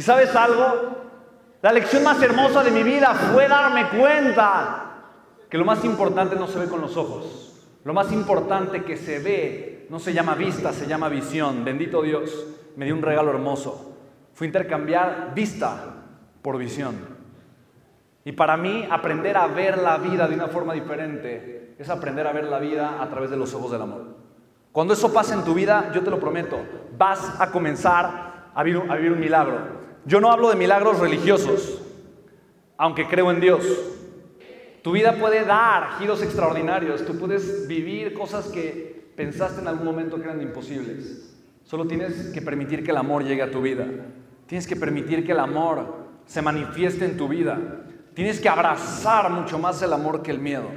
¿Y sabes algo? La lección más hermosa de mi vida fue darme cuenta que lo más importante no se ve con los ojos. Lo más importante que se ve no se llama vista, se llama visión. Bendito Dios, me dio un regalo hermoso. Fue intercambiar vista por visión. Y para mí, aprender a ver la vida de una forma diferente es aprender a ver la vida a través de los ojos del amor. Cuando eso pasa en tu vida, yo te lo prometo, vas a comenzar a vivir un milagro. Yo no hablo de milagros religiosos, aunque creo en Dios. Tu vida puede dar giros extraordinarios, tú puedes vivir cosas que pensaste en algún momento que eran imposibles. Solo tienes que permitir que el amor llegue a tu vida. Tienes que permitir que el amor se manifieste en tu vida. Tienes que abrazar mucho más el amor que el miedo.